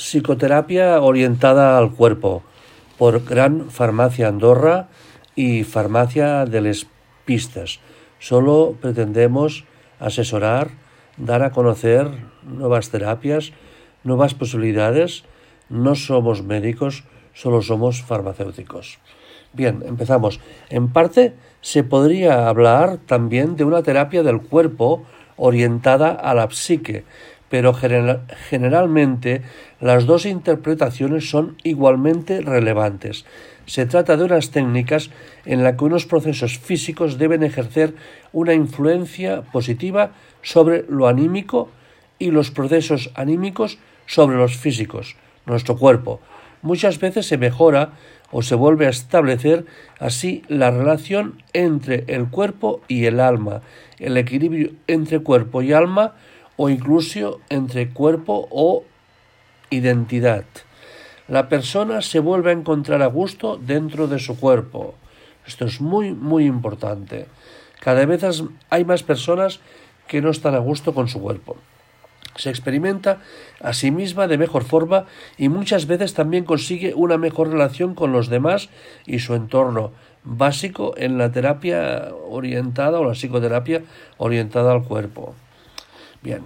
Psicoterapia orientada al cuerpo por Gran Farmacia Andorra y Farmacia de les Pistas. Solo pretendemos asesorar, dar a conocer nuevas terapias, nuevas posibilidades. No somos médicos, solo somos farmacéuticos. Bien, empezamos. En parte se podría hablar también de una terapia del cuerpo orientada a la psique, pero generalmente las dos interpretaciones son igualmente relevantes. Se trata de unas técnicas en las que unos procesos físicos deben ejercer una influencia positiva sobre lo anímico y los procesos anímicos sobre los físicos, nuestro cuerpo. Muchas veces se mejora o se vuelve a establecer así la relación entre el cuerpo y el alma, el equilibrio entre cuerpo y alma o incluso entre cuerpo o identidad. La persona se vuelve a encontrar a gusto dentro de su cuerpo. Esto es muy, muy importante. Cada vez hay más personas que no están a gusto con su cuerpo. Se experimenta a sí misma de mejor forma y muchas veces también consigue una mejor relación con los demás y su entorno, básico en la terapia orientada o la psicoterapia orientada al cuerpo. Bien,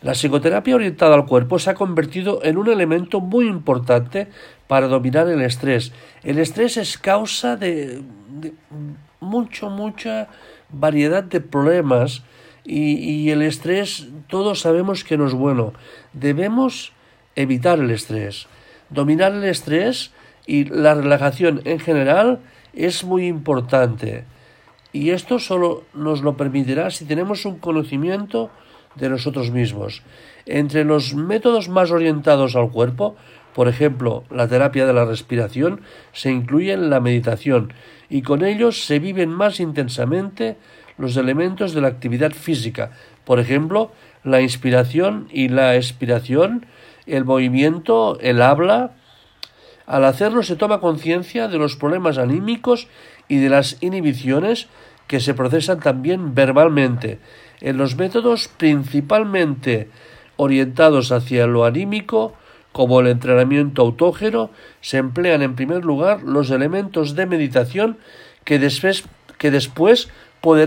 la psicoterapia orientada al cuerpo se ha convertido en un elemento muy importante para dominar el estrés. El estrés es causa de, mucho, mucha variedad de problemas y, y el estrés todos sabemos que no es bueno. Debemos evitar el estrés. Dominar el estrés y la relajación en general es muy importante. Y esto solo nos lo permitirá si tenemos un conocimiento de nosotros mismos. Entre los métodos más orientados al cuerpo, por ejemplo, la terapia de la respiración, se incluye la meditación y con ellos se viven más intensamente los elementos de la actividad física, por ejemplo, la inspiración y la expiración, el movimiento, el habla. Al hacerlo se toma conciencia de los problemas anímicos y de las inhibiciones que se procesan también verbalmente en los métodos principalmente orientados hacia lo anímico, como el entrenamiento autógeno, se emplean en primer lugar los elementos de meditación que después, que después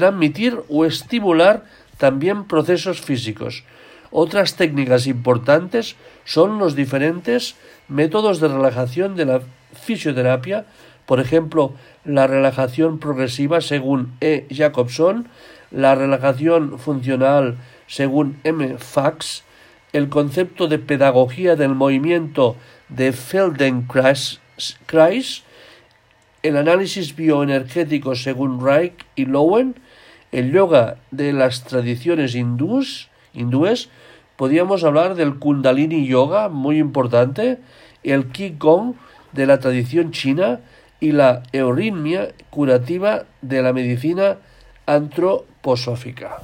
admitir o estimular también procesos físicos. Otras técnicas importantes son los diferentes métodos de relajación de la fisioterapia, por ejemplo, la relajación progresiva según E. Jacobson, la relajación funcional según M. Fax, el concepto de pedagogía del movimiento de Feldenkrais, el análisis bioenergético según Reich y Lowen, el yoga de las tradiciones hindúes, hindúes podríamos hablar del Kundalini Yoga, muy importante, el Qigong de la tradición china y la euritmia curativa de la medicina antroposófica.